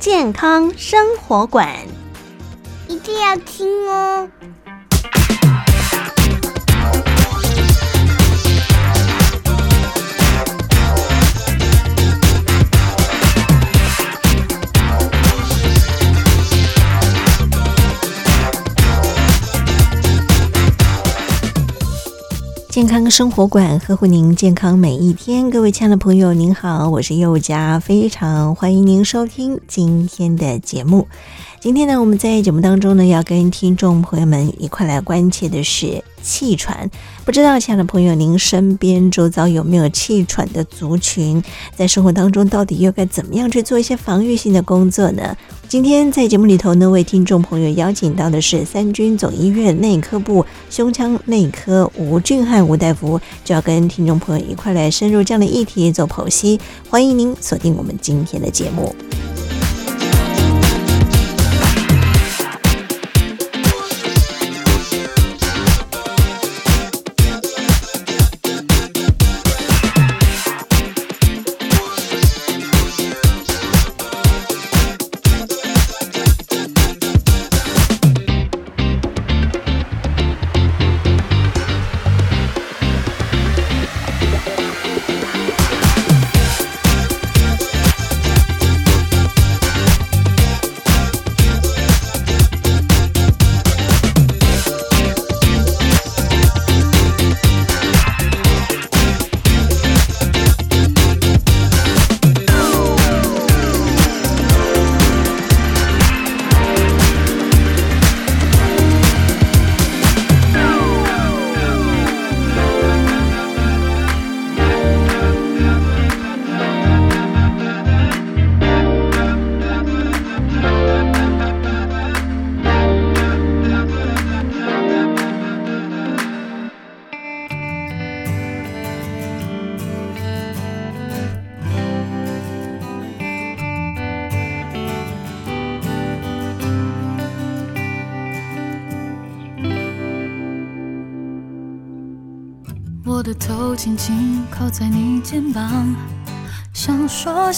健康生活馆，一定要听哦。健康生活馆呵护您健康每一天，各位亲爱的朋友，您好，我是佑佳，非常欢迎您收听今天的节目。今天呢，我们在节目当中呢，要跟听众朋友们一块来关切的是气喘。不知道亲爱的朋友，您身边周遭有没有气喘的族群？在生活当中，到底又该怎么样去做一些防御性的工作呢？今天在节目里头呢，为听众朋友邀请到的是三军总医院内科部胸腔内科吴俊汉吴大夫，就要跟听众朋友一块来深入这样的议题做剖析。欢迎您锁定我们今天的节目。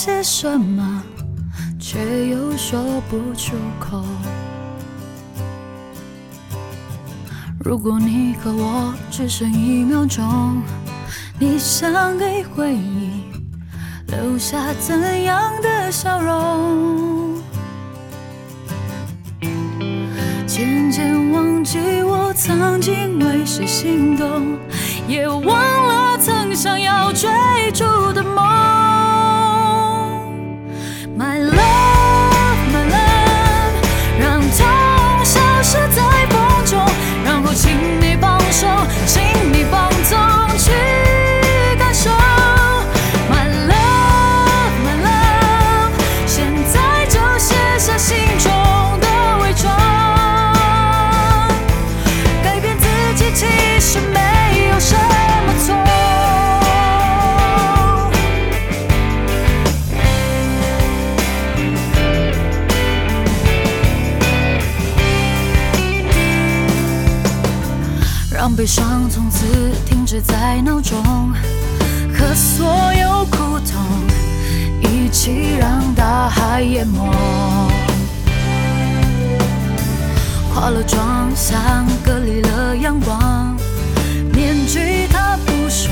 些什么，却又说不出口。如果你和我只剩一秒钟，你想给回忆留下怎样的笑容？渐渐忘记我曾经为谁心动。也忘了曾想要追逐的梦，My love, 在脑中，和所有苦痛一起让大海淹没。化了妆，像隔离了阳光，面具他不说，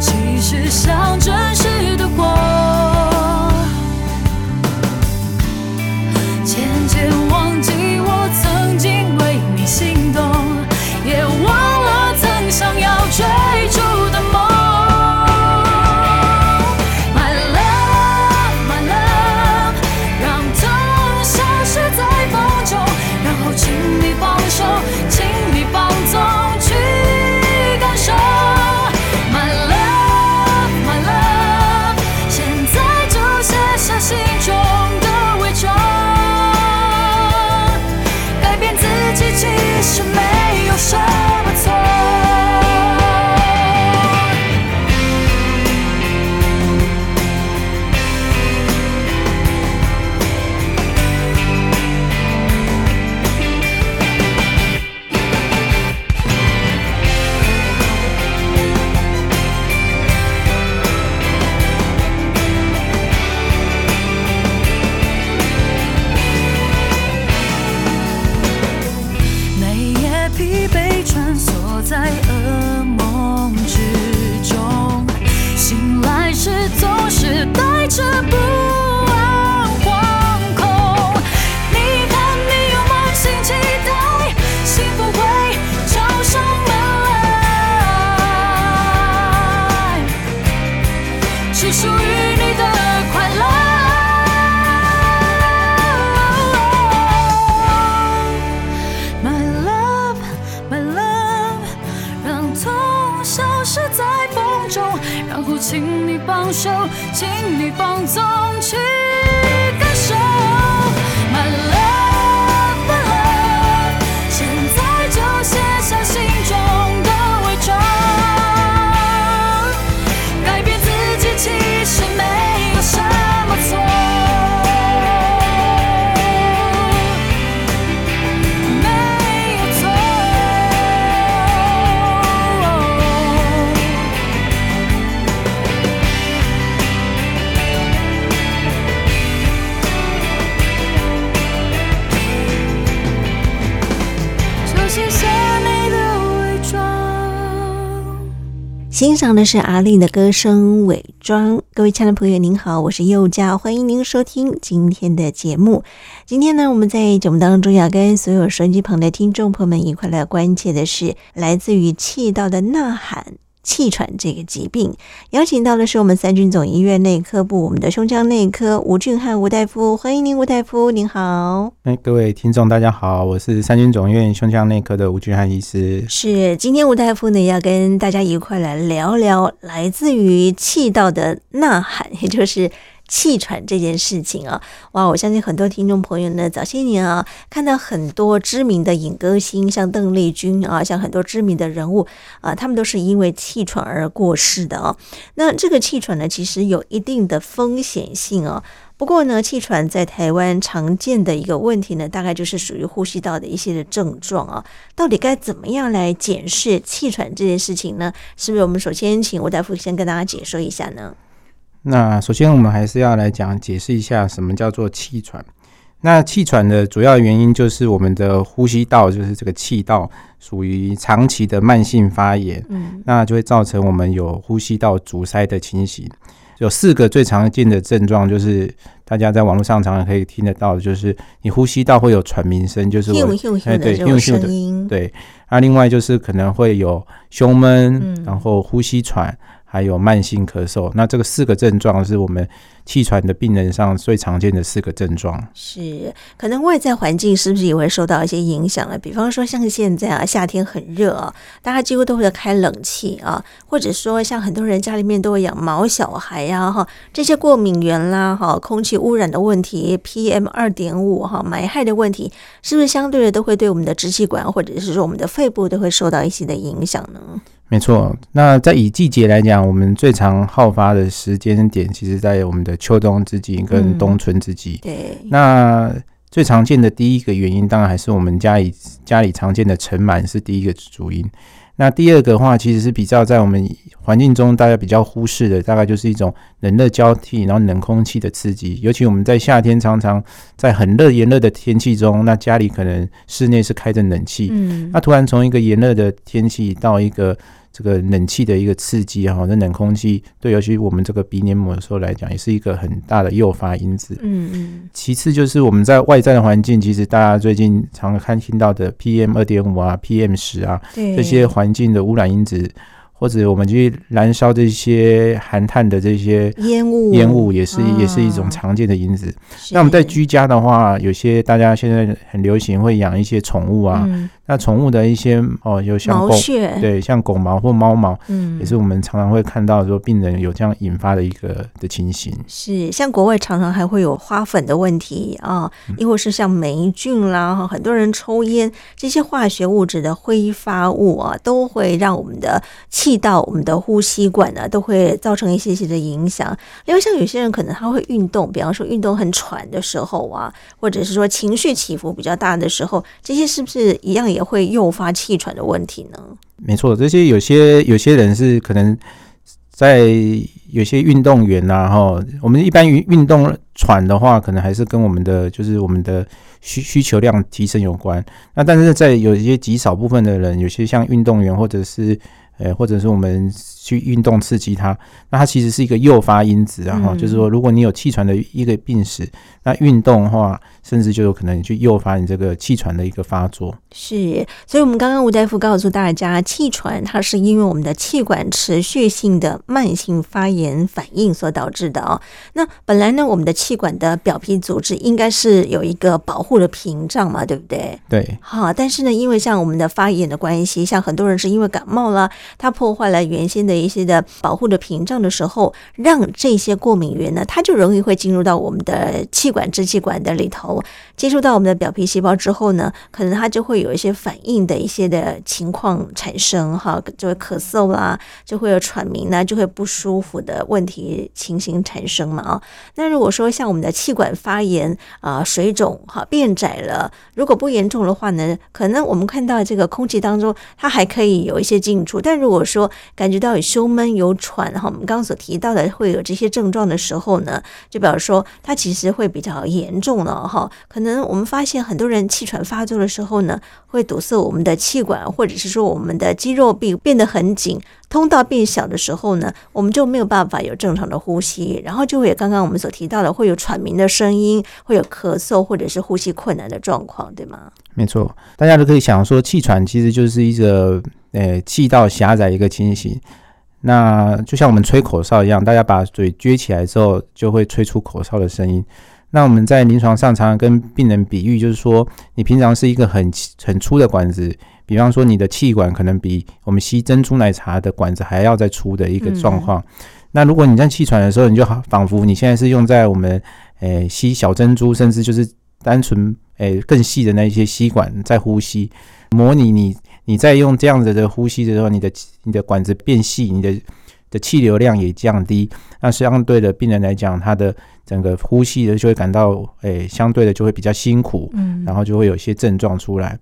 其实像真实欣赏的是阿令的歌声《伪装》。各位亲爱的朋友，您好，我是佑佳，欢迎您收听今天的节目。今天呢，我们在节目当中要跟所有收音机旁的听众朋友们一块来关切的是来自于气道的呐喊。气喘这个疾病，邀请到的是我们三军总医院内科部我们的胸腔内科吴俊汉吴大夫，欢迎您，吴大夫，您好。哎，各位听众，大家好，我是三军总医院胸腔内科的吴俊汉医师。是，今天吴大夫呢要跟大家一块来聊聊来自于气道的呐喊，也就是。气喘这件事情啊，哇！我相信很多听众朋友呢，早些年啊，看到很多知名的影歌星，像邓丽君啊，像很多知名的人物啊，他们都是因为气喘而过世的哦。那这个气喘呢，其实有一定的风险性哦。不过呢，气喘在台湾常见的一个问题呢，大概就是属于呼吸道的一些的症状啊。到底该怎么样来检视气喘这件事情呢？是不是我们首先请吴大夫先跟大家解说一下呢？那首先，我们还是要来讲解释一下什么叫做气喘。那气喘的主要原因就是我们的呼吸道，就是这个气道属于长期的慢性发炎，嗯，那就会造成我们有呼吸道阻塞的情形。有四个最常见的症状，就是大家在网络上常常可以听得到的，就是你呼吸道会有喘鸣声，就是我哎对，音，对。那另外就是可能会有胸闷，然后呼吸喘。还有慢性咳嗽，那这个四个症状是我们气喘的病人上最常见的四个症状。是，可能外在环境是不是也会受到一些影响了？比方说像现在啊，夏天很热啊，大家几乎都会开冷气啊，或者说像很多人家里面都会养毛小孩呀，哈，这些过敏源啦，哈，空气污染的问题，PM 二点五哈，霾害的问题，是不是相对的都会对我们的支气管或者是说我们的肺部都会受到一些的影响呢？没错，那在以季节来讲，我们最常好发的时间点，其实在我们的秋冬之际跟冬春之际。对，那最常见的第一个原因，当然还是我们家里家里常见的尘螨是第一个主因。那第二个的话，其实是比较在我们环境中大家比较忽视的，大概就是一种冷热交替，然后冷空气的刺激。尤其我们在夏天常常在很热炎热的天气中，那家里可能室内是开着冷气，嗯，那突然从一个炎热的天气到一个这个冷气的一个刺激哈，那冷空气对，尤其我们这个鼻黏膜的时候来讲，也是一个很大的诱发因子。嗯嗯。其次就是我们在外在的环境，其实大家最近常看听到的 PM 二点五啊、PM 十啊，这些环境的污染因子。或者我们去燃烧这些含碳的这些烟雾，烟雾也是也是一种常见的因子。那我们在居家的话，有些大家现在很流行会养一些宠物啊。那宠物的一些哦，有像狗，对，像狗毛或猫毛，嗯，也是我们常常会看到说病人有这样引发的一个的情形。是，像国外常常还会有花粉的问题啊，亦或是像霉菌啦，哈，很多人抽烟，这些化学物质的挥发物啊，都会让我们的气。气道，我们的呼吸管呢，都会造成一些些的影响。因为像有些人可能他会运动，比方说运动很喘的时候啊，或者是说情绪起伏比较大的时候，这些是不是一样也会诱发气喘的问题呢？没错，这些有些有些人是可能在有些运动员呐，哈，我们一般运运动喘的话，可能还是跟我们的就是我们的需需求量提升有关。那但是在有一些极少部分的人，有些像运动员或者是。呃，或者是我们去运动刺激它，那它其实是一个诱发因子，然后就是说，如果你有气喘的一个病史，那运动的话，甚至就有可能去诱发你这个气喘的一个发作。是，所以我们刚刚吴大夫告诉大家，气喘它是因为我们的气管持续性的慢性发炎反应所导致的哦。那本来呢，我们的气管的表皮组织应该是有一个保护的屏障嘛，对不对？对。好，但是呢，因为像我们的发炎的关系，像很多人是因为感冒了，它破坏了原先的一些的保护的屏障的时候，让这些过敏原呢，它就容易会进入到我们的气管支气管的里头，接触到我们的表皮细胞之后呢，可能它就会。有一些反应的一些的情况产生，哈，就会咳嗽啦，就会有喘鸣呢，就会不舒服的问题情形产生嘛，啊，那如果说像我们的气管发炎啊、水肿哈变窄了，如果不严重的话呢，可能我们看到这个空气当中它还可以有一些进出，但如果说感觉到胸闷、有喘哈，我们刚刚所提到的会有这些症状的时候呢，就表示说它其实会比较严重了哈，可能我们发现很多人气喘发作的时候呢。会堵塞我们的气管，或者是说我们的肌肉壁变得很紧，通道变小的时候呢，我们就没有办法有正常的呼吸，然后就会有刚刚我们所提到的会有喘鸣的声音，会有咳嗽或者是呼吸困难的状况，对吗？没错，大家都可以想说，气喘其实就是一个呃气道狭窄一个情形。那就像我们吹口哨一样，大家把嘴撅起来之后，就会吹出口哨的声音。那我们在临床上常常跟病人比喻，就是说，你平常是一个很很粗的管子，比方说你的气管可能比我们吸珍珠奶茶的管子还要再粗的一个状况。那如果你在气喘的时候，你就好仿佛你现在是用在我们诶吸小珍珠，甚至就是单纯诶更细的那一些吸管在呼吸，模拟你你在用这样子的呼吸的时候，你的你的管子变细，你的的气流量也降低。那相对的病人来讲，他的整个呼吸的就会感到，诶、欸，相对的就会比较辛苦，嗯，然后就会有一些症状出来。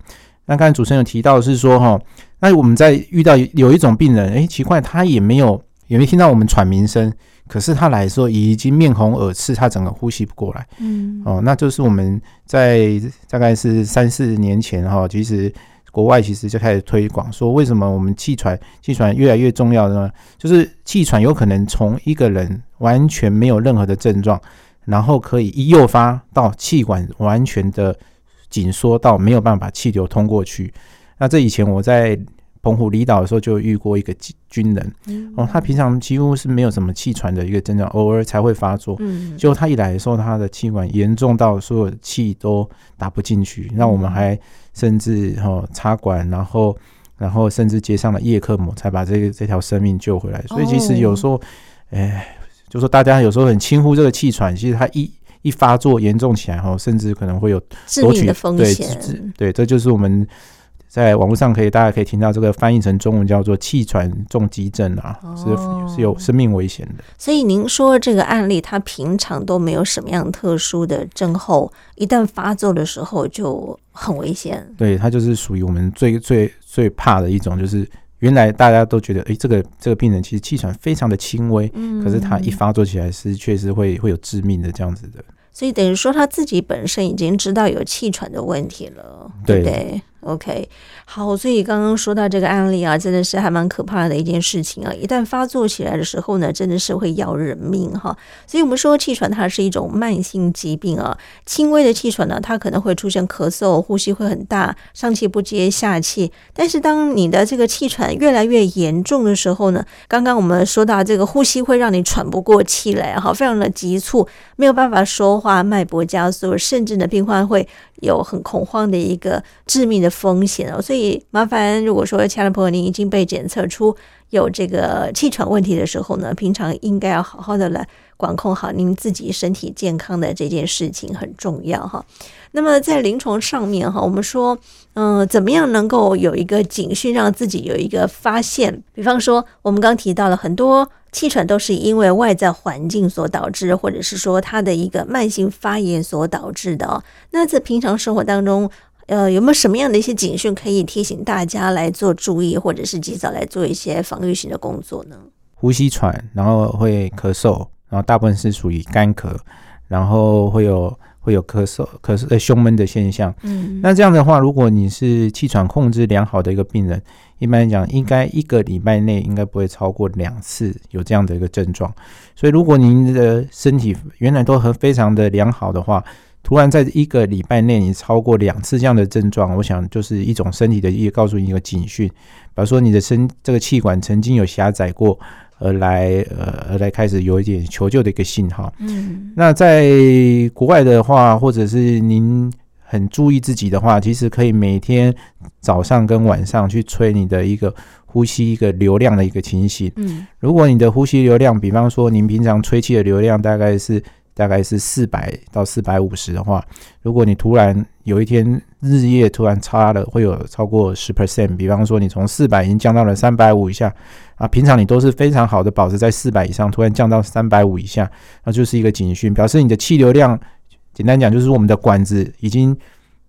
那刚才主持人有提到的是说，哈，那我们在遇到有一种病人，诶、欸，奇怪，他也没有，也没听到我们喘鸣声，可是他来的时候已经面红耳赤，他整个呼吸不过来，嗯，哦，那就是我们在大概是三四年前，哈，其实。国外其实就开始推广说，为什么我们气喘气喘越来越重要呢？就是气喘有可能从一个人完全没有任何的症状，然后可以一诱发到气管完全的紧缩到没有办法气流通过去。那这以前我在。澎湖离岛的时候就遇过一个军人，哦，他平常几乎是没有什么气喘的一个症状，偶尔才会发作。结果他一来的时候，他的气管严重到所有的气都打不进去，那我们还甚至哈插管，然后然后甚至接上了叶克膜，才把这个这条生命救回来。所以其实有时候，哎，就说大家有时候很轻忽这个气喘，其实它一一发作严重起来后，甚至可能会有致命的风险。对，这就是我们。在网络上可以，大家可以听到这个翻译成中文叫做气喘重击症啊，是是有生命危险的。所以您说这个案例，他平常都没有什么样特殊的症候，一旦发作的时候就很危险。对，他就是属于我们最最最怕的一种，就是原来大家都觉得，哎，这个这个病人其实气喘非常的轻微，嗯可是他一发作起来是确实会会有致命的这样子的。所以等于说他自己本身已经知道有气喘的问题了，对不对？OK，好，所以刚刚说到这个案例啊，真的是还蛮可怕的一件事情啊！一旦发作起来的时候呢，真的是会要人命哈。所以我们说气喘它是一种慢性疾病啊，轻微的气喘呢，它可能会出现咳嗽、呼吸会很大、上气不接下气。但是当你的这个气喘越来越严重的时候呢，刚刚我们说到这个呼吸会让你喘不过气来哈，非常的急促，没有办法说话，脉搏加速，甚至呢病患会有很恐慌的一个致命的风险哦，所以麻烦，如果说亲爱的朋友您已经被检测出有这个气喘问题的时候呢，平常应该要好好的来管控好您自己身体健康的这件事情很重要哈。那么在临床上面哈，我们说，嗯，怎么样能够有一个警讯，让自己有一个发现？比方说，我们刚提到了很多气喘都是因为外在环境所导致，或者是说它的一个慢性发炎所导致的哦。那在平常生活当中，呃，有没有什么样的一些警讯可以提醒大家来做注意，或者是及早来做一些防御性的工作呢？呼吸喘，然后会咳嗽，然后大部分是属于干咳，然后会有。会有咳嗽、咳嗽、呃胸闷的现象。嗯，那这样的话，如果你是气喘控制良好的一个病人，一般来讲，应该一个礼拜内应该不会超过两次有这样的一个症状。所以，如果您的身体原来都很非常的良好的话，突然在一个礼拜内你超过两次这样的症状，我想就是一种身体的一个告诉你一个警讯，比方说你的身这个气管曾经有狭窄过。而来，呃，而来开始有一点求救的一个信号。嗯，那在国外的话，或者是您很注意自己的话，其实可以每天早上跟晚上去吹你的一个呼吸一个流量的一个情形。嗯，如果你的呼吸流量，比方说您平常吹气的流量大概是。大概是四百到四百五十的话，如果你突然有一天日夜突然差了，会有超过十 percent。比方说，你从四百已经降到了三百五以下啊，平常你都是非常好的保持在四百以上，突然降到三百五以下，那就是一个警讯，表示你的气流量，简单讲就是我们的管子已经。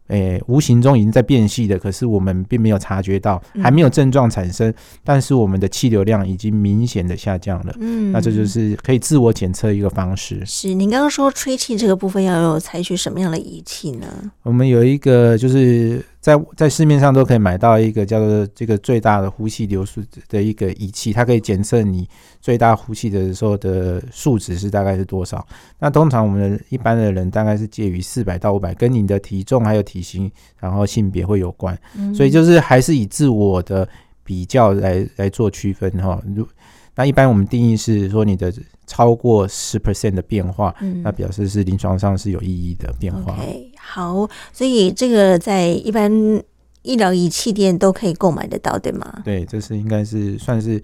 诶、欸，无形中已经在变细的，可是我们并没有察觉到，还没有症状产生，嗯、但是我们的气流量已经明显的下降了。嗯，那这就是可以自我检测一个方式。是，您刚刚说吹气这个部分要有采取什么样的仪器呢？我们有一个就是。在在市面上都可以买到一个叫做这个最大的呼吸流速的一个仪器，它可以检测你最大呼气的时候的数值是大概是多少。那通常我们的一般的人大概是介于四百到五百，跟你的体重还有体型，然后性别会有关。所以就是还是以自我的比较来来做区分哈。如那一般我们定义是说你的超过十 percent 的变化，嗯，那表示是临床上是有意义的变化。Okay, 好，所以这个在一般医疗仪器店都可以购买得到，对吗？对，这是应该是算是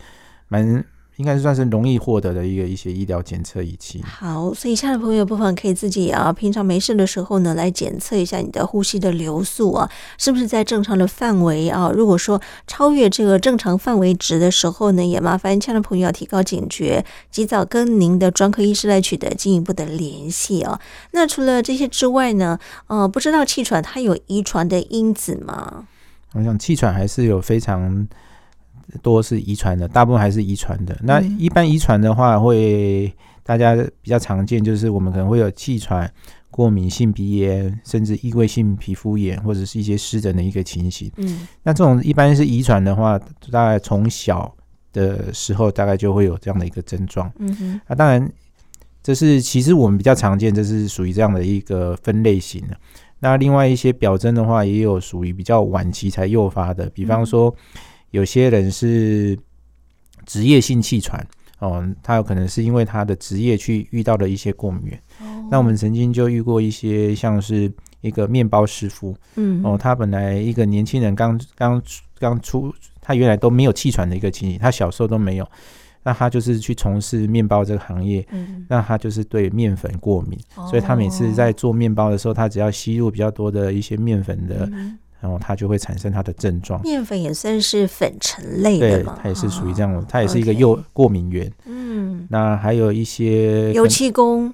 蛮。应该是算是容易获得的一个一些医疗检测仪器。好，所以亲爱的朋友不妨可以自己啊，平常没事的时候呢，来检测一下你的呼吸的流速啊，是不是在正常的范围啊？如果说超越这个正常范围值的时候呢，也麻烦亲爱的朋友要提高警觉，及早跟您的专科医师来取得进一步的联系啊。那除了这些之外呢，呃，不知道气喘它有遗传的因子吗？我想气喘还是有非常。多是遗传的，大部分还是遗传的。那一般遗传的话，会大家比较常见，就是我们可能会有气喘、过敏性鼻炎，甚至异位性皮肤炎，或者是一些湿疹的一个情形。嗯，那这种一般是遗传的话，大概从小的时候大概就会有这样的一个症状。嗯哼，那当然这是其实我们比较常见，这是属于这样的一个分类型的。那另外一些表征的话，也有属于比较晚期才诱发的，比方说。有些人是职业性气喘哦，他有可能是因为他的职业去遇到了一些过敏源。哦、那我们曾经就遇过一些像是一个面包师傅，嗯，哦，他本来一个年轻人刚刚刚出，他原来都没有气喘的一个情形，他小时候都没有。那他就是去从事面包这个行业，嗯，那他就是对面粉过敏，哦、所以他每次在做面包的时候，他只要吸入比较多的一些面粉的。嗯然后它就会产生它的症状。面粉也算是粉尘类的嘛？对，它也是属于这样的，它也是一个诱过敏源。嗯，那还有一些油漆工，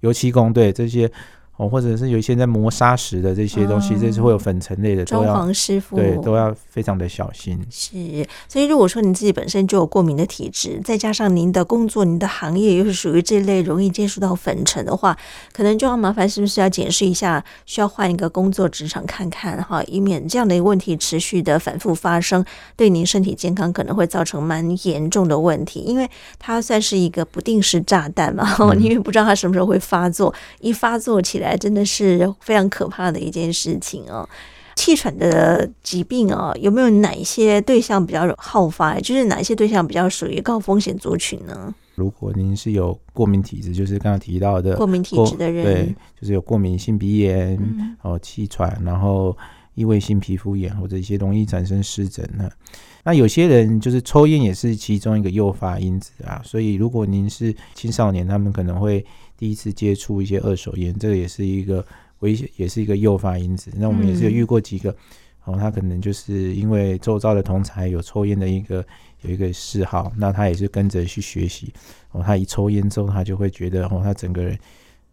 油漆工对这些。哦，或者是有一些在磨砂石的这些东西，这是会有粉尘类的，装潢师傅对都要非常的小心。是，所以如果说你自己本身就有过敏的体质，再加上您的工作、您的行业又是属于这类容易接触到粉尘的话，可能就要麻烦是不是要检视一下，需要换一个工作职场看看哈，以免这样的一个问题持续的反复发生，对您身体健康可能会造成蛮严重的问题，因为它算是一个不定时炸弹嘛，嗯、因为不知道它什么时候会发作，一发作起来。真的是非常可怕的一件事情哦。气喘的疾病哦，有没有哪一些对象比较好发？就是哪一些对象比较属于高风险族群呢？如果您是有过敏体质，就是刚刚提到的过敏体质的人，对，就是有过敏性鼻炎，嗯、哦，气喘，然后异位性皮肤炎或者一些容易产生湿疹呢。那有些人就是抽烟也是其中一个诱发因子啊。所以如果您是青少年，他们可能会。第一次接触一些二手烟，这个也是一个危险，也是一个诱发因子。那我们也是有遇过几个，嗯、哦，他可能就是因为周遭的同才有抽烟的一个有一个嗜好，那他也是跟着去学习。哦，他一抽烟之后，他就会觉得，哦，他整个人，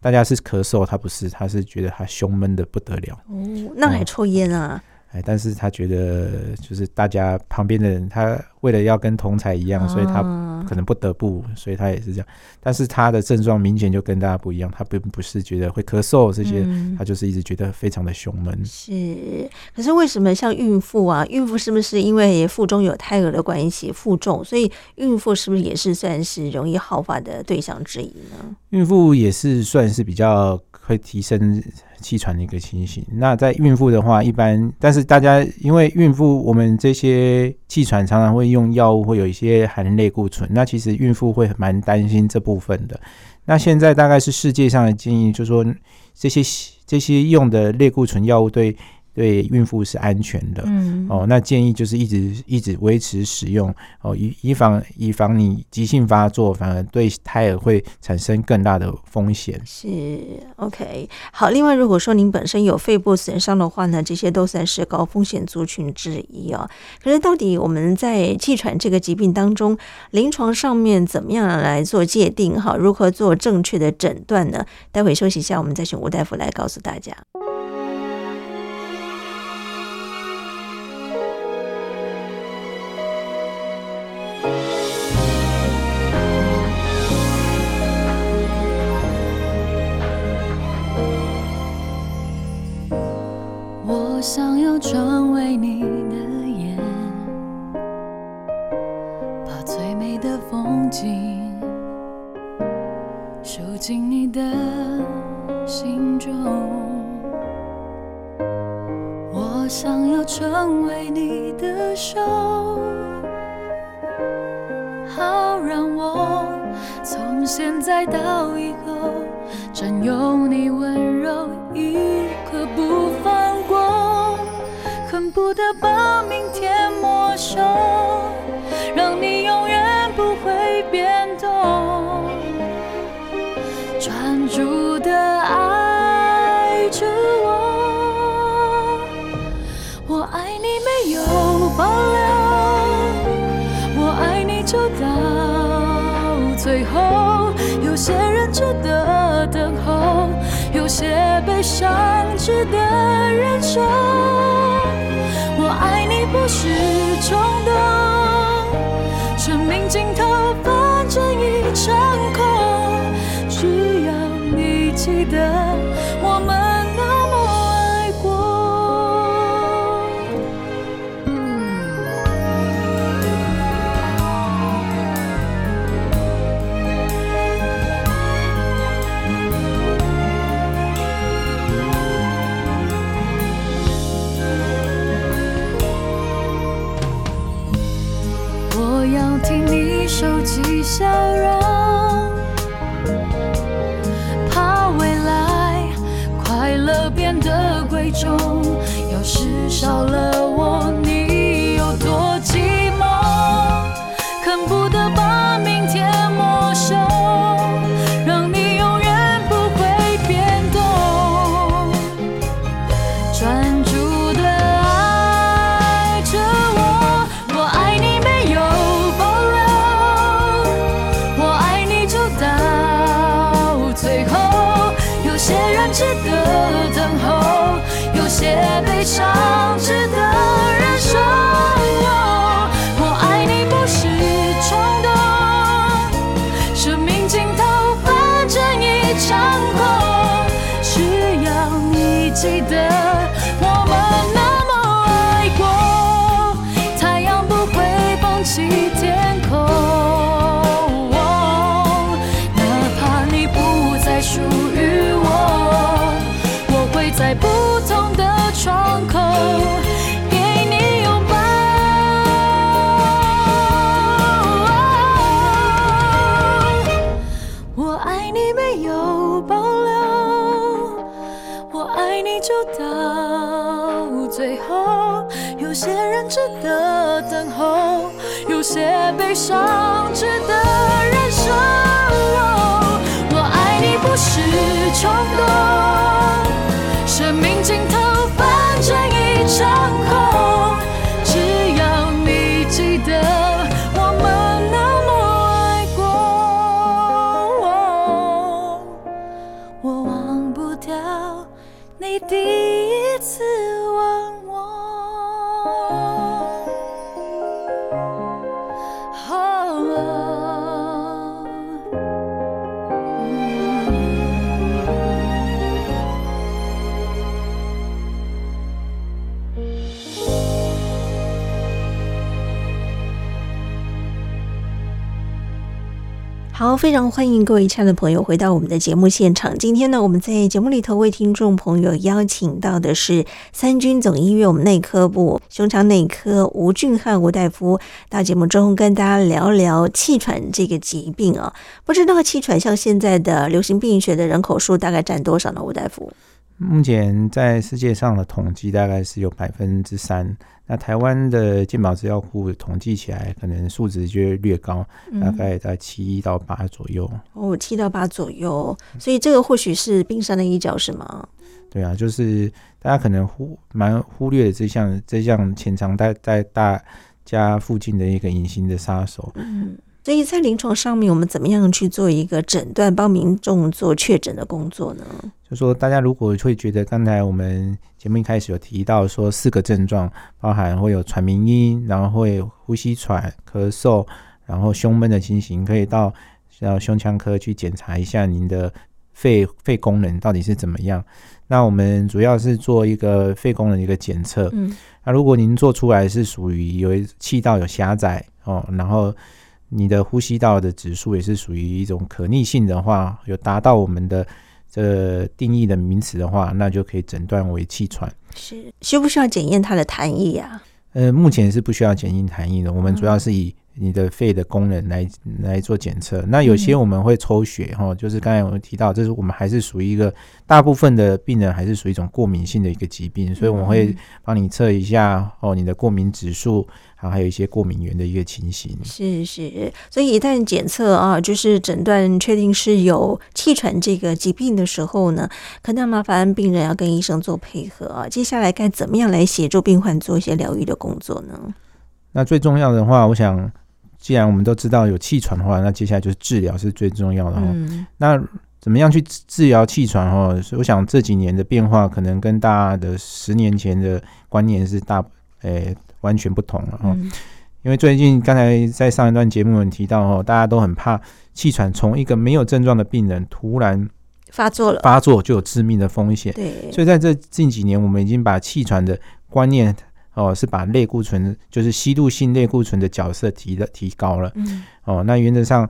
大家是咳嗽，他不是，他是觉得他胸闷的不得了。哦，那还抽烟啊？哎，但是他觉得就是大家旁边的人，他为了要跟同才一样，所以他可能不得不，所以他也是这样。但是他的症状明显就跟大家不一样，他并不是觉得会咳嗽这些，他就是一直觉得非常的胸闷。是，可是为什么像孕妇啊？孕妇是不是因为腹中有胎儿的关系，负重，所以孕妇是不是也是算是容易好发的对象之一呢？孕妇也是算是比较会提升。气喘的一个情形。那在孕妇的话，一般，但是大家因为孕妇，我们这些气喘常常会用药物，会有一些含类固醇。那其实孕妇会蛮担心这部分的。那现在大概是世界上的建议，就是说这些这些用的类固醇药物对。对孕妇是安全的，嗯，哦，那建议就是一直一直维持使用，哦，以以防以防你急性发作，反而对胎儿会产生更大的风险。是，OK，好。另外，如果说您本身有肺部损伤的话呢，这些都算是高风险族群之一哦。可是，到底我们在气喘这个疾病当中，临床上面怎么样来做界定？哈，如何做正确的诊断呢？待会休息一下，我们再请吴大夫来告诉大家。成为你的眼，把最美的风景收进你的心中。我想要成为你的手，好让我从现在到以后占有你温柔一刻不。不得把明天没收，让你永远不会变动，专注的爱着我。我爱你没有保留，我爱你就到最后。有些人值得等候，有些悲伤值得忍受。是冲动，生命尽头反正一场空，只要你记得。笑容，怕未来快乐变得贵重。要是少了些悲好，非常欢迎各位亲爱的朋友回到我们的节目现场。今天呢，我们在节目里头为听众朋友邀请到的是三军总医院我们内科部胸腔内科吴俊汉吴大夫，到节目中跟大家聊聊气喘这个疾病啊。不知道气喘像现在的流行病学的人口数大概占多少呢？吴大夫？目前在世界上的统计大概是有百分之三，那台湾的健保资料库统计起来，可能数值就会略高，大概在七到八左右。嗯、哦，七到八左右，所以这个或许是冰山的一角，是吗？对啊，就是大家可能忽蛮忽略的这项这项潜藏在在大家附近的一个隐形的杀手。嗯。所以在临床上面，我们怎么样去做一个诊断，帮民众做确诊的工作呢？就说大家如果会觉得，刚才我们节目一开始有提到说四个症状，包含会有喘鸣音，然后会呼吸喘、咳嗽，然后胸闷的情形，可以到到胸腔科去检查一下您的肺肺功能到底是怎么样。那我们主要是做一个肺功能的一个检测。嗯，那如果您做出来是属于有气道有狭窄哦，然后你的呼吸道的指数也是属于一种可逆性的话，有达到我们的这定义的名词的话，那就可以诊断为气喘。是需不需要检验它的痰液呀？呃，目前是不需要检验痰液的，我们主要是以你的肺的功能来来做检测。那有些我们会抽血哈，就是刚才我们提到，这是我们还是属于一个大部分的病人还是属于一种过敏性的一个疾病，所以我们会帮你测一下哦，你的过敏指数。然后还有一些过敏源的一个情形，是是，所以一旦检测啊，就是诊断确定是有气喘这个疾病的时候呢，可能要麻烦病人要跟医生做配合啊。接下来该怎么样来协助病患做一些疗愈的工作呢？那最重要的话，我想，既然我们都知道有气喘的话，那接下来就是治疗是最重要的哈。嗯、那怎么样去治疗气喘哈？我想这几年的变化可能跟大家的十年前的观念是大诶。欸完全不同了哈，因为最近刚才在上一段节目有提到哈，大家都很怕气喘从一个没有症状的病人突然发作了，发作就有致命的风险。对，所以在这近几年，我们已经把气喘的观念哦，是把类固醇，就是吸入性类固醇的角色提的提高了。嗯，哦，那原则上，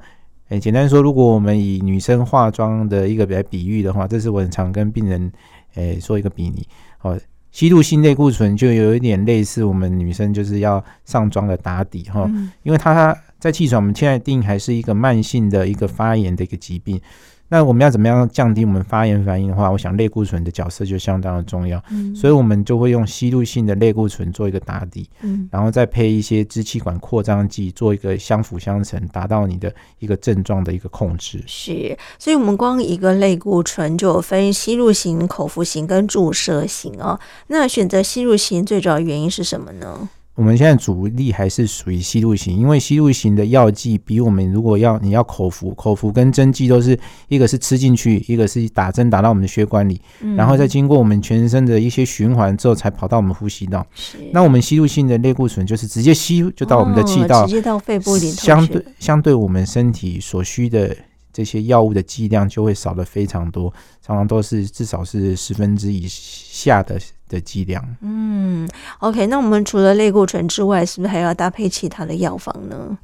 诶，简单说，如果我们以女生化妆的一个来比喻的话，这是我很常跟病人诶说一个比拟哦。吸入性类固醇就有一点类似我们女生就是要上妆的打底哈，因为它在气喘，我们现在定还是一个慢性的一个发炎的一个疾病。那我们要怎么样降低我们发炎反应的话，我想类固醇的角色就相当的重要。嗯，所以我们就会用吸入性的类固醇做一个打底，嗯，然后再配一些支气管扩张剂做一个相辅相成，达到你的一个症状的一个控制。是，所以我们光一个类固醇就有分吸入型、口服型跟注射型哦。那选择吸入型最主要原因是什么呢？我们现在主力还是属于吸入型，因为吸入型的药剂比我们如果要你要口服，口服跟针剂都是一个是吃进去，一个是打针打到我们的血管里，嗯、然后再经过我们全身的一些循环之后才跑到我们呼吸道。那我们吸入性的类固醇就是直接吸就到我们的气道，哦、直接到肺部里，相对相对我们身体所需的这些药物的剂量就会少得非常多，常常都是至少是十分之以下的。的剂量，嗯，OK，那我们除了类固醇之外，是不是还要搭配其他的药方呢？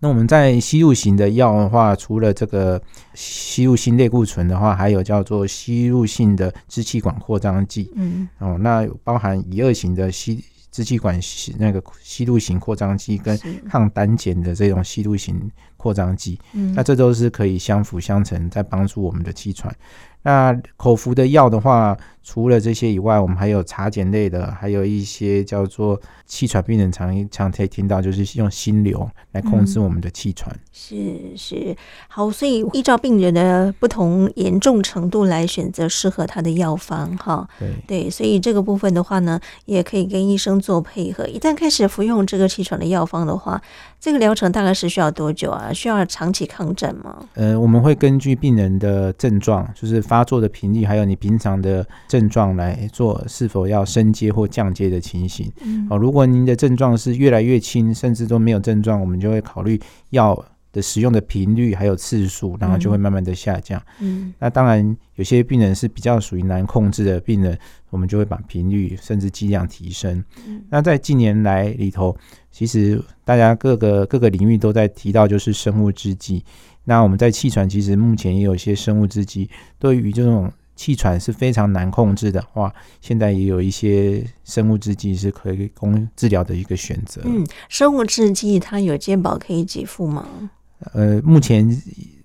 那我们在吸入型的药的话，除了这个吸入性类固醇的话，还有叫做吸入性的支气管扩张剂，嗯，哦，那包含乙二型的吸支气管吸那个吸入型扩张剂跟抗胆碱的这种吸入型扩张剂，嗯，那这都是可以相辅相成，在帮助我们的气喘。那口服的药的话，除了这些以外，我们还有茶碱类的，还有一些叫做气喘病人常常可以听到，就是用心流来控制我们的气喘。嗯、是是，好，所以依照病人的不同严重程度来选择适合他的药方，哈。对对，所以这个部分的话呢，也可以跟医生做配合。一旦开始服用这个气喘的药方的话，这个疗程大概是需要多久啊？需要长期抗战吗？呃，我们会根据病人的症状，就是发作的频率，还有你平常的症状来做是否要升阶或降阶的情形。嗯，哦，如果您的症状是越来越轻，甚至都没有症状，我们就会考虑药的使用的频率还有次数，然后就会慢慢的下降。嗯，那当然有些病人是比较属于难控制的病人，我们就会把频率甚至剂量提升。嗯，那在近年来里头。其实大家各个各个领域都在提到，就是生物制剂。那我们在气喘，其实目前也有一些生物制剂，对于这种气喘是非常难控制的话，现在也有一些生物制剂是可以供治疗的一个选择。嗯，生物制剂它有健保可以给付吗？呃，目前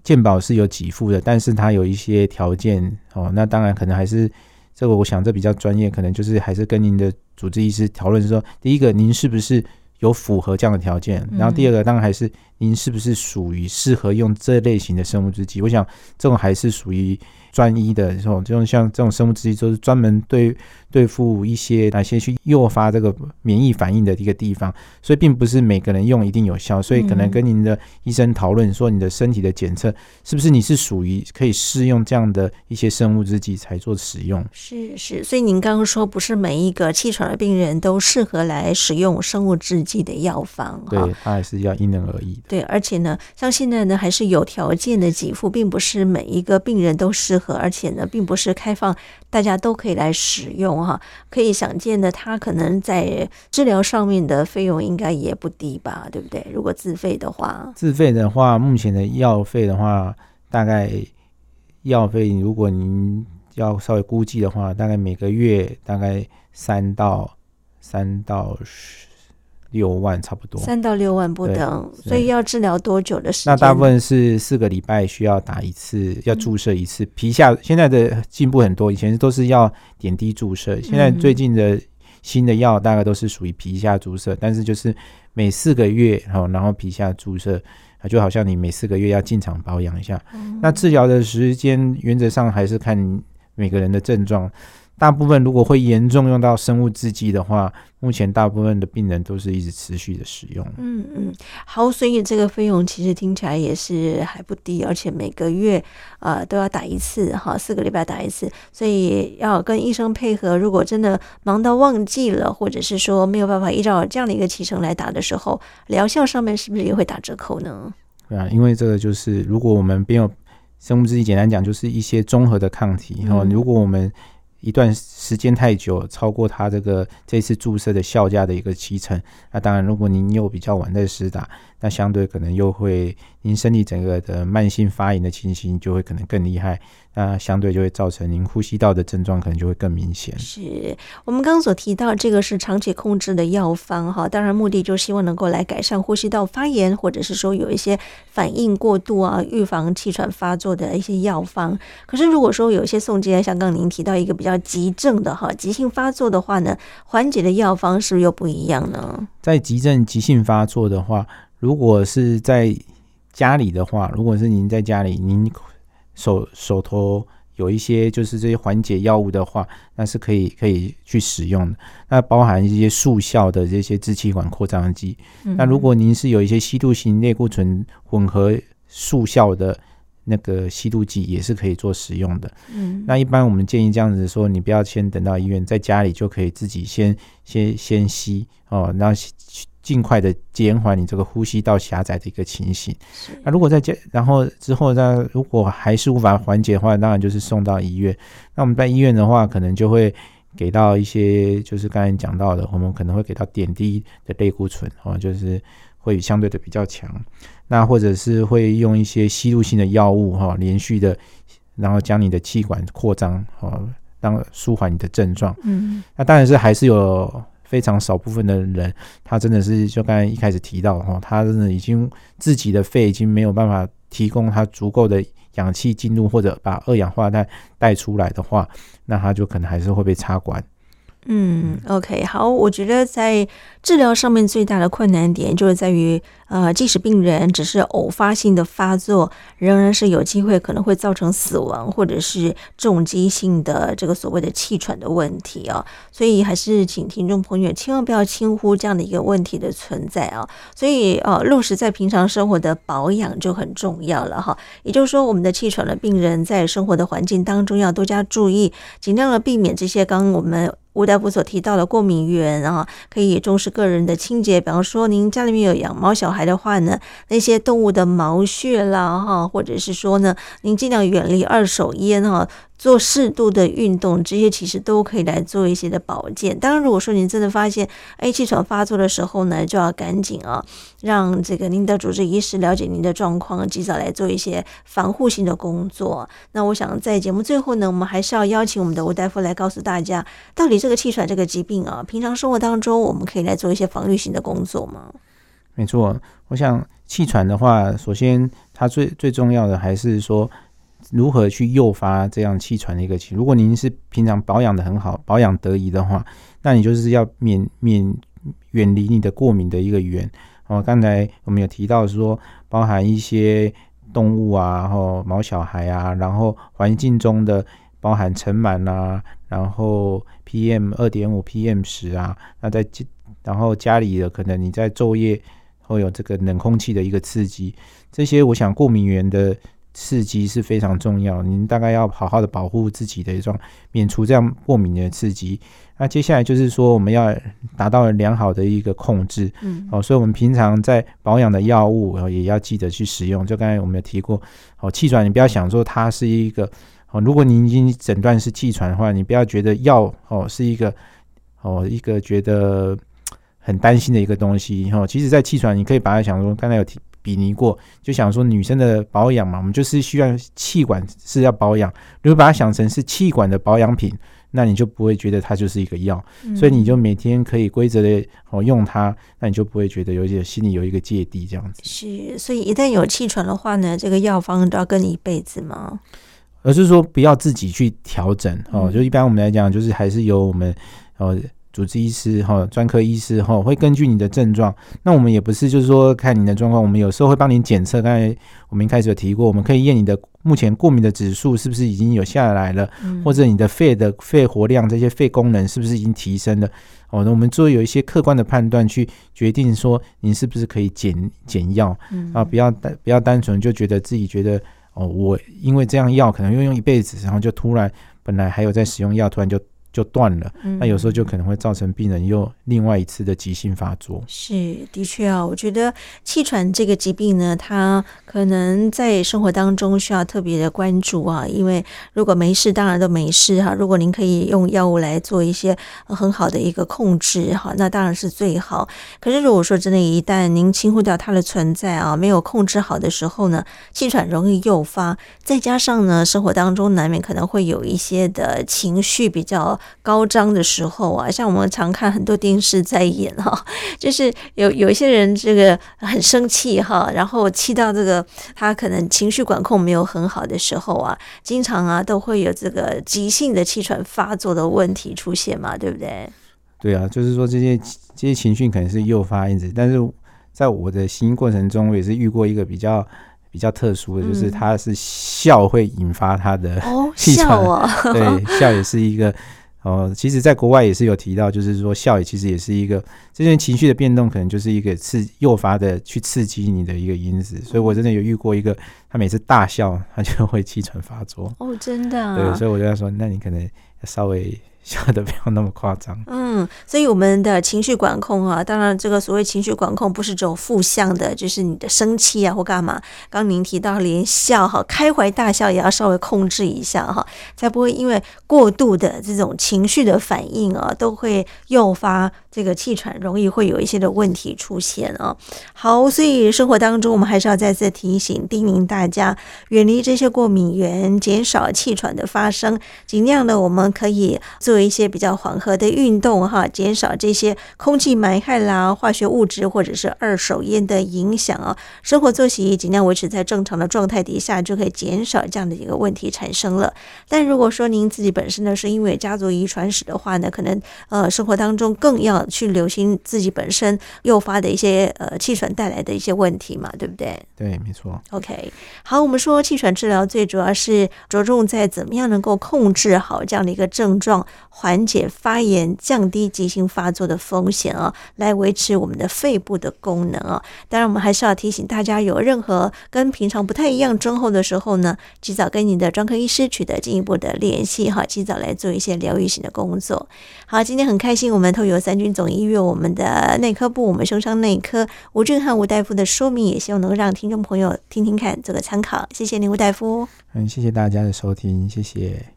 健保是有给付的，但是它有一些条件哦。那当然可能还是这个，我想这比较专业，可能就是还是跟您的主治医师讨论说，第一个您是不是？有符合这样的条件，然后第二个当然还是您是不是属于适合用这类型的生物制剂？我想这种还是属于专一的这种，这种像这种生物制剂，就是专门对对付一些哪些去诱发这个免疫反应的一个地方，所以并不是每个人用一定有效，所以可能跟您的医生讨论说，你的身体的检测是不是你是属于可以适用这样的一些生物制剂才做使用。是是，所以您刚刚说不是每一个气喘的病人都适合来使用生物制剂的药方，对，它还是要因人而异对，而且呢，像现在呢，还是有条件的给付，并不是每一个病人都适合。而且呢，并不是开放大家都可以来使用哈，可以想见的，他可能在治疗上面的费用应该也不低吧，对不对？如果自费的话，自费的话，目前的药费的话，大概药费如果您要稍微估计的话，大概每个月大概三到三到十。六万差不多，三到六万不等，所以要治疗多久的时间？那大部分是四个礼拜需要打一次，要注射一次。皮下现在的进步很多，以前都是要点滴注射，现在最近的新的药大概都是属于皮下注射，但是就是每四个月好，然后皮下注射，就好像你每四个月要进场保养一下。那治疗的时间原则上还是看每个人的症状。大部分如果会严重用到生物制剂的话，目前大部分的病人都是一直持续的使用。嗯嗯，好，所以这个费用其实听起来也是还不低，而且每个月呃都要打一次哈，四个礼拜打一次，所以要跟医生配合。如果真的忙到忘记了，或者是说没有办法依照这样的一个提成来打的时候，疗效上面是不是也会打折扣呢？对啊，因为这个就是如果我们没有生物制剂，简单讲就是一些综合的抗体然后，如果我们一段时间太久，超过它这个这次注射的效价的一个期程，那当然，如果您又比较晚在施打，那相对可能又会您身体整个的慢性发炎的情形就会可能更厉害，那相对就会造成您呼吸道的症状可能就会更明显。是我们刚刚所提到这个是长期控制的药方哈，当然目的就希望能够来改善呼吸道发炎，或者是说有一些反应过度啊，预防气喘发作的一些药方。可是如果说有一些送进，像刚刚您提到一个比较急症的哈，急性发作的话呢，缓解的药方是不是又不一样呢？在急症急性发作的话。如果是在家里的话，如果是您在家里，您手手头有一些就是这些缓解药物的话，那是可以可以去使用的。那包含一些速效的这些支气管扩张剂。嗯。那如果您是有一些吸入型类固醇混合速效的那个吸毒剂，也是可以做使用的。嗯。那一般我们建议这样子说，你不要先等到医院，在家里就可以自己先先先吸哦，然后。尽快的减缓你这个呼吸道狭窄的一个情形。那如果在家，然后之后呢，如果还是无法缓解的话，当然就是送到医院。那我们在医院的话，可能就会给到一些，就是刚才讲到的，我们可能会给到点滴的类固醇，哦，就是会相对的比较强。那或者是会用一些吸入性的药物，哈，连续的，然后将你的气管扩张，哦，当舒缓你的症状。嗯，那当然是还是有。非常少部分的人，他真的是就刚才一开始提到哈，他真的已经自己的肺已经没有办法提供他足够的氧气进入，或者把二氧化碳带出来的话，那他就可能还是会被插管。嗯，OK，好，我觉得在治疗上面最大的困难点就是在于，呃，即使病人只是偶发性的发作，仍然是有机会可能会造成死亡或者是重击性的这个所谓的气喘的问题啊，所以还是请听众朋友千万不要轻忽这样的一个问题的存在啊，所以呃，落实在平常生活的保养就很重要了哈，也就是说，我们的气喘的病人在生活的环境当中要多加注意，尽量的避免这些刚刚我们。吴大夫所提到的过敏源啊，可以重视个人的清洁。比方说，您家里面有养猫小孩的话呢，那些动物的毛屑啦，哈，或者是说呢，您尽量远离二手烟哈。做适度的运动，这些其实都可以来做一些的保健。当然，如果说您真的发现，哎，气喘发作的时候呢，就要赶紧啊，让这个您的主治医师了解您的状况，及早来做一些防护性的工作。那我想在节目最后呢，我们还是要邀请我们的吴大夫来告诉大家，到底这个气喘这个疾病啊，平常生活当中我们可以来做一些防御性的工作吗？没错，我想气喘的话，首先它最最重要的还是说。如何去诱发这样气喘的一个情？如果您是平常保养的很好，保养得宜的话，那你就是要免免远离你的过敏的一个源。哦，刚才我们有提到说，包含一些动物啊，然后毛小孩啊，然后环境中的包含尘螨啊，然后 PM 二点五、PM 十啊，那在然后家里的可能你在昼夜会有这个冷空气的一个刺激，这些我想过敏源的。刺激是非常重要，您大概要好好的保护自己的一种，免除这样过敏的刺激。那接下来就是说，我们要达到良好的一个控制，嗯，哦，所以我们平常在保养的药物，然后也要记得去使用。就刚才我们有提过，哦，气喘你不要想说它是一个，哦，如果您已经诊断是气喘的话，你不要觉得药哦是一个，哦一个觉得很担心的一个东西。哦，其实，在气喘你可以把它想说，刚才有提。比拟过，就想说女生的保养嘛，我们就是需要气管是要保养。如果把它想成是气管的保养品，那你就不会觉得它就是一个药，嗯、所以你就每天可以规则的哦用它，那你就不会觉得有点心里有一个芥蒂这样子。是，所以一旦有气喘的话呢，这个药方都要跟你一辈子吗？而是说不要自己去调整哦，就一般我们来讲，就是还是由我们哦。主治医师哈，专科医师哈，会根据你的症状。那我们也不是就是说看你的状况，我们有时候会帮你检测。刚才我们一开始有提过，我们可以验你的目前过敏的指数是不是已经有下来了，嗯、或者你的肺的肺活量这些肺功能是不是已经提升了。哦，那我们做有一些客观的判断，去决定说你是不是可以减减药啊，不要单不要单纯就觉得自己觉得哦，我因为这样药可能用用一辈子，然后就突然本来还有在使用药，突然就。就断了，那有时候就可能会造成病人又另外一次的急性发作。是，的确啊，我觉得气喘这个疾病呢，它可能在生活当中需要特别的关注啊，因为如果没事，当然都没事哈。如果您可以用药物来做一些很好的一个控制哈，那当然是最好。可是如果说真的，一旦您轻忽掉它的存在啊，没有控制好的时候呢，气喘容易诱发，再加上呢，生活当中难免可能会有一些的情绪比较。高涨的时候啊，像我们常看很多电视在演哈，就是有有一些人这个很生气哈，然后气到这个他可能情绪管控没有很好的时候啊，经常啊都会有这个急性的气喘发作的问题出现嘛，对不对？对啊，就是说这些这些情绪可能是诱发因子，但是在我的行医过程中，我也是遇过一个比较比较特殊的，就是他是笑会引发他的 气喘，哦，笑啊，对，笑也是一个。哦，其实，在国外也是有提到，就是说笑也其实也是一个这些情绪的变动，可能就是一个刺诱发的去刺激你的一个因子。所以我真的有遇过一个，他每次大笑，他就会气喘发作。哦，真的啊？对，所以我就在说，那你可能稍微。笑的不要那么夸张。嗯，所以我们的情绪管控啊，当然这个所谓情绪管控不是只有负向的，就是你的生气啊或干嘛。刚您提到连笑哈，开怀大笑也要稍微控制一下哈，才不会因为过度的这种情绪的反应啊，都会诱发这个气喘，容易会有一些的问题出现啊。好，所以生活当中我们还是要再次提醒、叮咛大家，远离这些过敏源，减少气喘的发生，尽量的我们可以做。一些比较缓和的运动哈，减少这些空气霾害啦、化学物质或者是二手烟的影响啊。生活作息尽量维持在正常的状态底下，就可以减少这样的一个问题产生了。但如果说您自己本身呢是因为家族遗传史的话呢，可能呃生活当中更要早去留心自己本身诱发的一些呃气喘带来的一些问题嘛，对不对？对，没错。OK，好，我们说气喘治疗最主要是着重在怎么样能够控制好这样的一个症状，缓解发炎，降低急性发作的风险啊，来维持我们的肺部的功能啊。当然，我们还是要提醒大家，有任何跟平常不太一样症候的时候呢，及早跟你的专科医师取得进一步的联系哈，及早来做一些疗愈型的工作。好，今天很开心，我们透过三军总医院我们的内科部，我们胸腔内科吴俊汉吴大夫的说明，也希望能够让听众朋友听听看，做个参考。谢谢您，吴大夫。嗯，谢谢大家的收听，谢谢。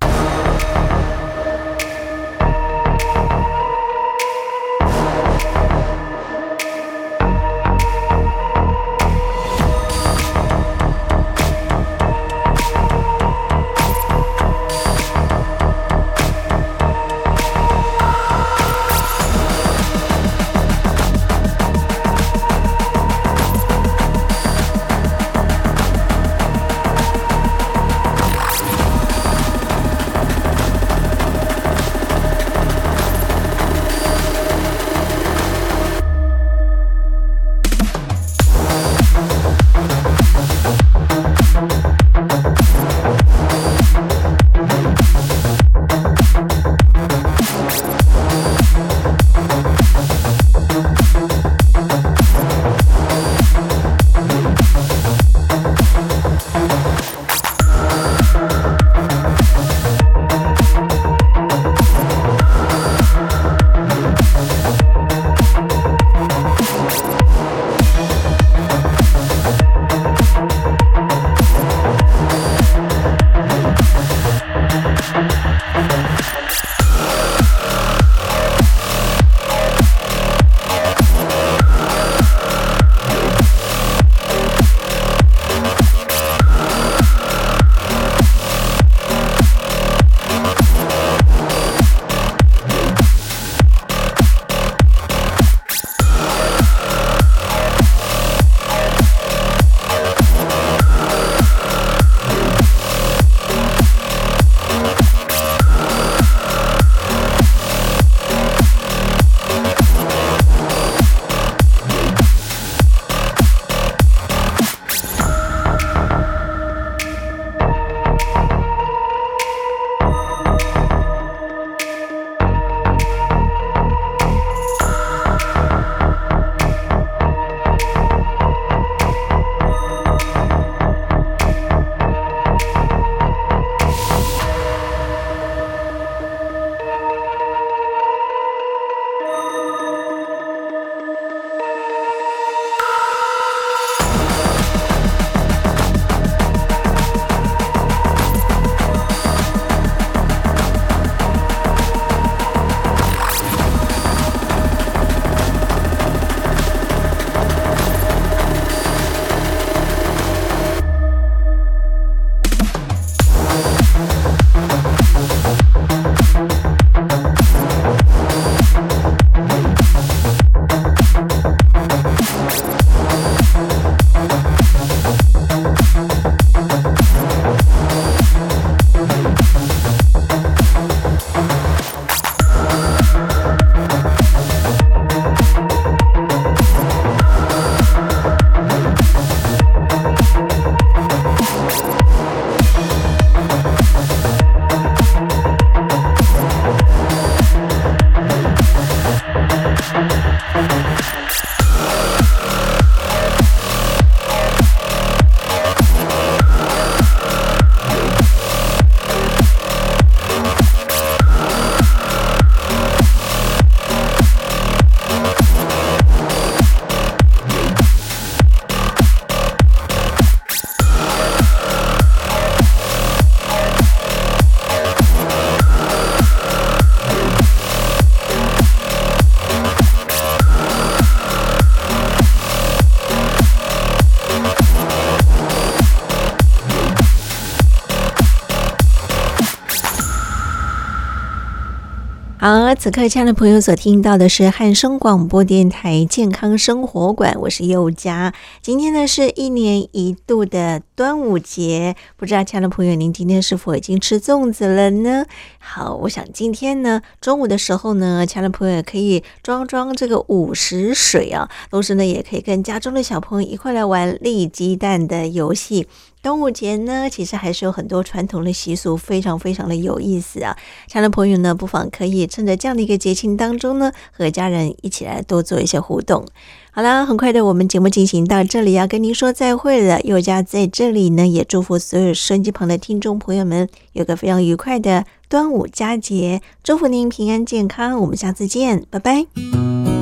而，此刻亲爱的朋友所听到的是汉声广播电台健康生活馆，我是佑佳。今天呢是一年一度的端午节，不知道亲爱的朋友您今天是否已经吃粽子了呢？好，我想今天呢中午的时候呢，亲爱的朋友可以装装这个午时水啊，同时呢也可以跟家中的小朋友一块来玩立鸡蛋的游戏。端午节呢，其实还是有很多传统的习俗，非常非常的有意思啊！亲爱的朋友呢，不妨可以趁着这样的一个节庆当中呢，和家人一起来多做一些互动。好了，很快的，我们节目进行到这里，要跟您说再会了。佑佳在这里呢，也祝福所有收音机旁的听众朋友们有个非常愉快的端午佳节，祝福您平安健康。我们下次见，拜拜。